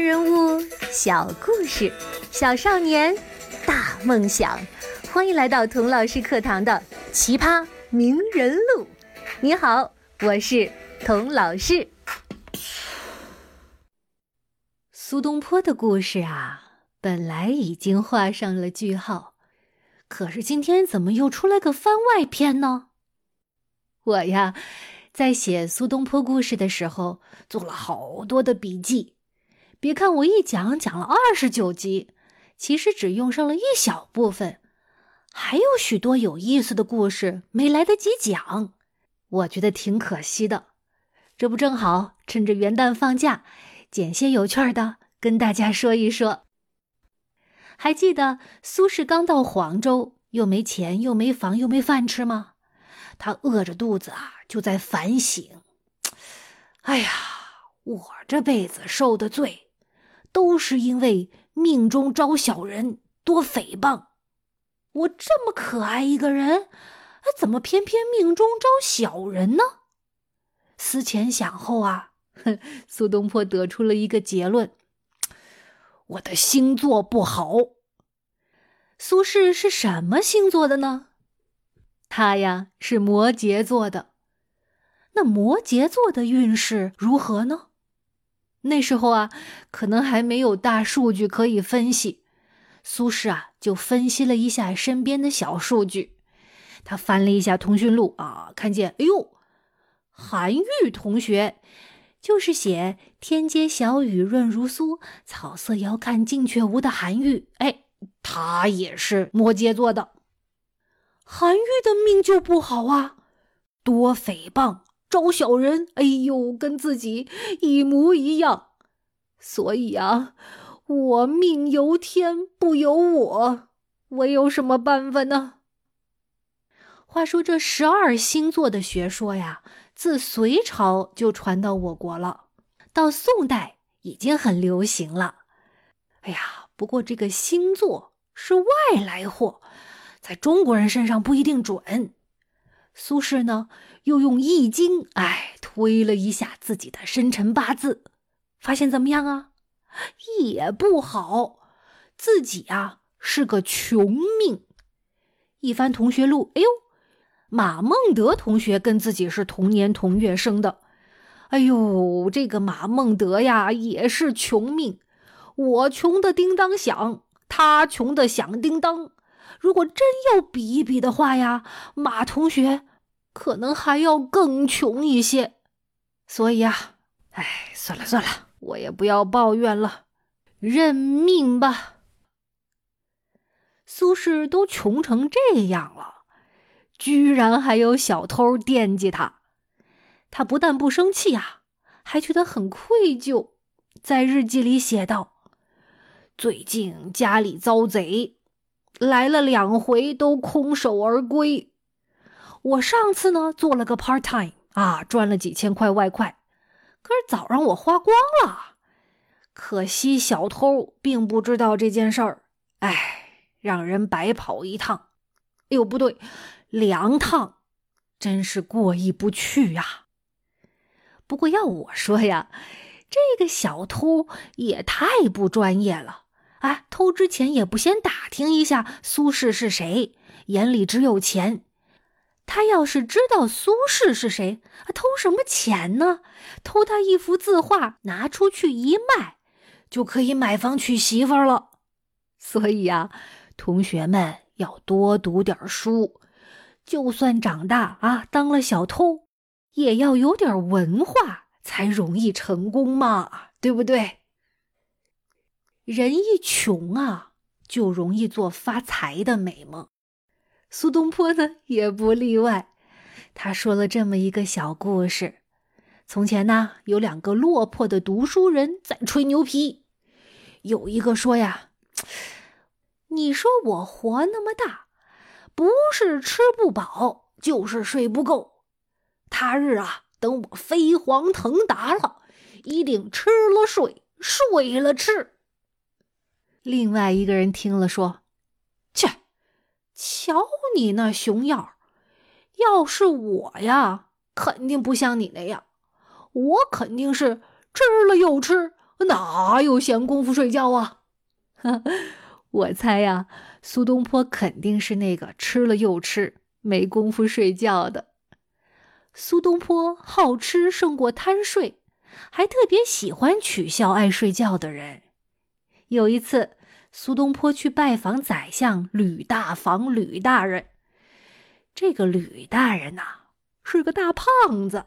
人物，小故事，小少年，大梦想。欢迎来到童老师课堂的《奇葩名人录》。你好，我是童老师。苏东坡的故事啊，本来已经画上了句号，可是今天怎么又出来个番外篇呢？我呀，在写苏东坡故事的时候，做了好多的笔记。别看我一讲讲了二十九集，其实只用上了一小部分，还有许多有意思的故事没来得及讲，我觉得挺可惜的。这不正好趁着元旦放假，捡些有趣的跟大家说一说。还记得苏轼刚到黄州，又没钱，又没房，又没饭吃吗？他饿着肚子啊，就在反省：哎呀，我这辈子受的罪。都是因为命中招小人，多诽谤。我这么可爱一个人，怎么偏偏命中招小人呢？思前想后啊，苏东坡得出了一个结论：我的星座不好。苏轼是什么星座的呢？他呀是摩羯座的。那摩羯座的运势如何呢？那时候啊，可能还没有大数据可以分析，苏轼啊就分析了一下身边的小数据。他翻了一下通讯录啊，看见哎呦，韩愈同学就是写“天街小雨润如酥，草色遥看近却无”的韩愈，哎，他也是摩羯座的。韩愈的命就不好啊，多诽谤。招小人，哎呦，跟自己一模一样，所以啊，我命由天不由我，我有什么办法呢？话说这十二星座的学说呀，自隋朝就传到我国了，到宋代已经很流行了。哎呀，不过这个星座是外来货，在中国人身上不一定准。苏轼呢？又用《易经》哎推了一下自己的生辰八字，发现怎么样啊？也不好，自己啊是个穷命。一翻同学录，哎呦，马孟德同学跟自己是同年同月生的。哎呦，这个马孟德呀也是穷命，我穷的叮当响，他穷的响叮当。如果真要比一比的话呀，马同学。可能还要更穷一些，所以啊，哎，算了算了，我也不要抱怨了，认命吧。苏轼都穷成这样了，居然还有小偷惦记他，他不但不生气啊，还觉得很愧疚，在日记里写道：“最近家里遭贼，来了两回，都空手而归。”我上次呢做了个 part time 啊，赚了几千块外快，可是早让我花光了。可惜小偷并不知道这件事儿，哎，让人白跑一趟。哎呦，不对，两趟，真是过意不去呀。不过要我说呀，这个小偷也太不专业了啊！偷之前也不先打听一下苏轼是谁，眼里只有钱。他要是知道苏轼是谁，偷什么钱呢？偷他一幅字画，拿出去一卖，就可以买房娶媳妇了。所以呀，同学们要多读点书，就算长大啊当了小偷，也要有点文化，才容易成功嘛，对不对？人一穷啊，就容易做发财的美梦。苏东坡呢也不例外，他说了这么一个小故事：从前呢，有两个落魄的读书人在吹牛皮。有一个说呀：“你说我活那么大，不是吃不饱，就是睡不够。他日啊，等我飞黄腾达了，一定吃了睡，睡了吃。”另外一个人听了说：“。”瞧你那熊样要是我呀，肯定不像你那样，我肯定是吃了又吃，哪有闲工夫睡觉啊？我猜呀，苏东坡肯定是那个吃了又吃，没工夫睡觉的。苏东坡好吃胜过贪睡，还特别喜欢取笑爱睡觉的人。有一次，苏东坡去拜访宰相吕大房吕大人。这个吕大人呐，是个大胖子。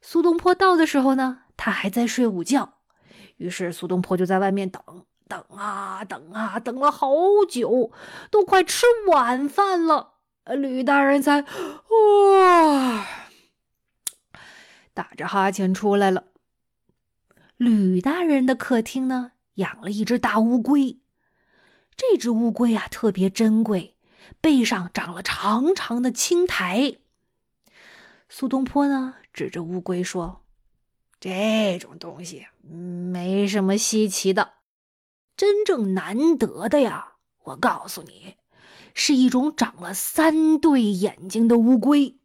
苏东坡到的时候呢，他还在睡午觉。于是苏东坡就在外面等，等啊等啊，等了好久，都快吃晚饭了。吕大人才哇打着哈欠出来了。吕大人的客厅呢，养了一只大乌龟。这只乌龟啊，特别珍贵，背上长了长长的青苔。苏东坡呢，指着乌龟说：“这种东西没什么稀奇的，真正难得的呀，我告诉你。”是一种长了三对眼睛的乌龟。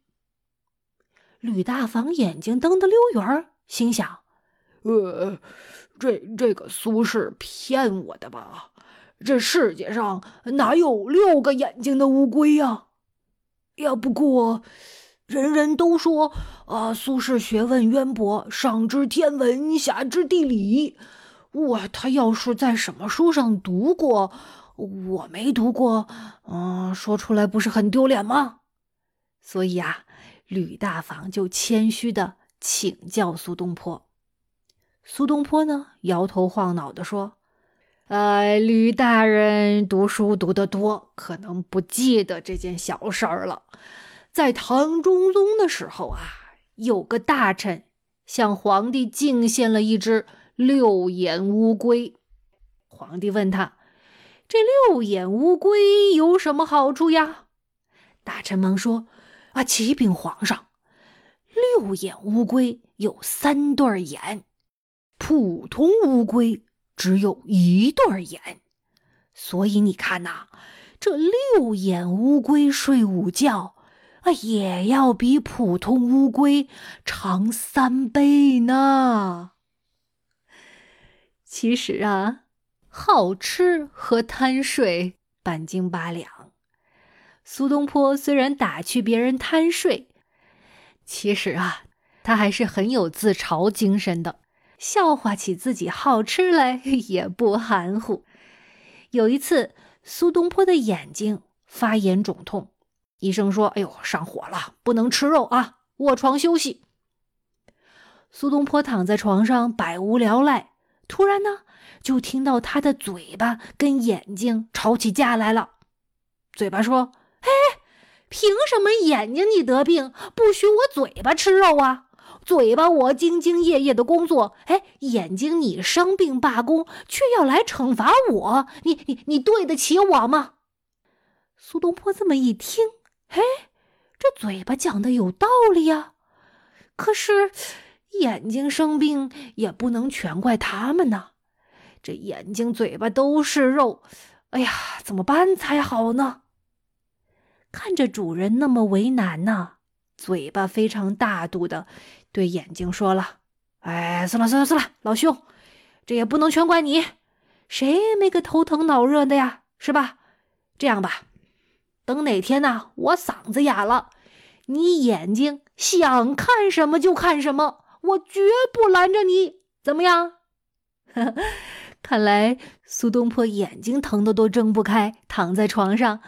吕大房眼睛瞪得溜圆心想：“呃，这这个苏轼骗我的吧？这世界上哪有六个眼睛的乌龟呀？要不过，人人都说啊，苏轼学问渊博，上知天文，下知地理。我他要是在什么书上读过？”我没读过，嗯，说出来不是很丢脸吗？所以啊，吕大房就谦虚的请教苏东坡。苏东坡呢，摇头晃脑的说：“呃，吕大人读书读得多，可能不记得这件小事儿了。在唐中宗的时候啊，有个大臣向皇帝进献了一只六眼乌龟，皇帝问他。”这六眼乌龟有什么好处呀？大臣忙说：“啊，启禀皇上，六眼乌龟有三对眼，普通乌龟只有一对眼，所以你看呐，这六眼乌龟睡午觉啊，也要比普通乌龟长三倍呢。其实啊。”好吃和贪睡半斤八两。苏东坡虽然打趣别人贪睡，其实啊，他还是很有自嘲精神的，笑话起自己好吃来也不含糊。有一次，苏东坡的眼睛发炎肿痛，医生说：“哎呦，上火了，不能吃肉啊，卧床休息。”苏东坡躺在床上百无聊赖，突然呢。就听到他的嘴巴跟眼睛吵起架来了。嘴巴说：“哎，凭什么眼睛你得病不许我嘴巴吃肉啊？嘴巴我兢兢业业的工作，哎，眼睛你生病罢工却要来惩罚我，你你你对得起我吗？”苏东坡这么一听，哎，这嘴巴讲的有道理呀。可是眼睛生病也不能全怪他们呐。这眼睛、嘴巴都是肉，哎呀，怎么办才好呢？看着主人那么为难呐，嘴巴非常大度的对眼睛说了：“哎，算了算了算了，老兄，这也不能全怪你，谁没个头疼脑热的呀？是吧？这样吧，等哪天呢，我嗓子哑了，你眼睛想看什么就看什么，我绝不拦着你，怎么样？” 看来苏东坡眼睛疼的都睁不开，躺在床上，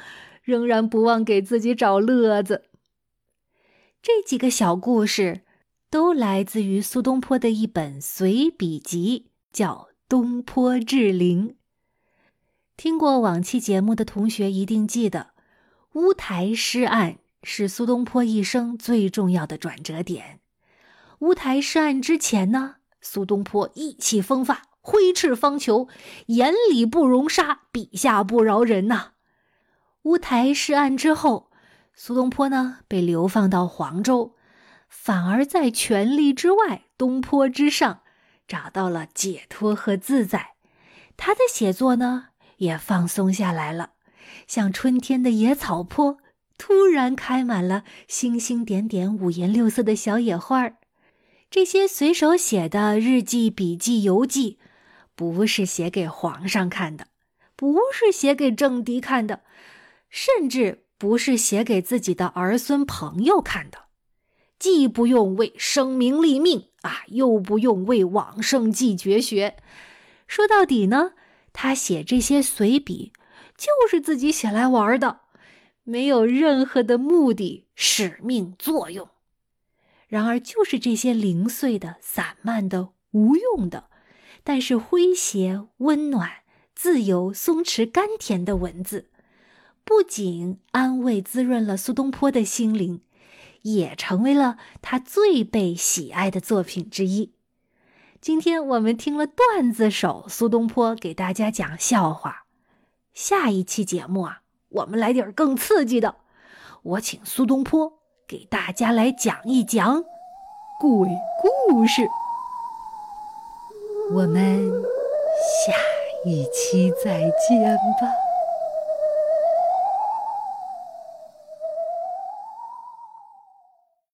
仍然不忘给自己找乐子。这几个小故事都来自于苏东坡的一本随笔集，叫《东坡志林》。听过往期节目的同学一定记得，乌台诗案是苏东坡一生最重要的转折点。乌台诗案之前呢，苏东坡意气风发。挥斥方遒，眼里不容沙，笔下不饶人呐。乌台诗案之后，苏东坡呢被流放到黄州，反而在权力之外，东坡之上，找到了解脱和自在。他的写作呢也放松下来了，像春天的野草坡，突然开满了星星点点、五颜六色的小野花儿。这些随手写的日记、笔记、游记，不是写给皇上看的，不是写给政敌看的，甚至不是写给自己的儿孙朋友看的，既不用为生民立命啊，又不用为往圣继绝学。说到底呢，他写这些随笔，就是自己写来玩的，没有任何的目的、使命、作用。然而，就是这些零碎的、散漫的、无用的，但是诙谐、温暖、自由、松弛、甘甜的文字，不仅安慰滋润了苏东坡的心灵，也成为了他最被喜爱的作品之一。今天我们听了段子手苏东坡给大家讲笑话，下一期节目啊，我们来点更刺激的，我请苏东坡。给大家来讲一讲鬼故事，我们下一期再见吧。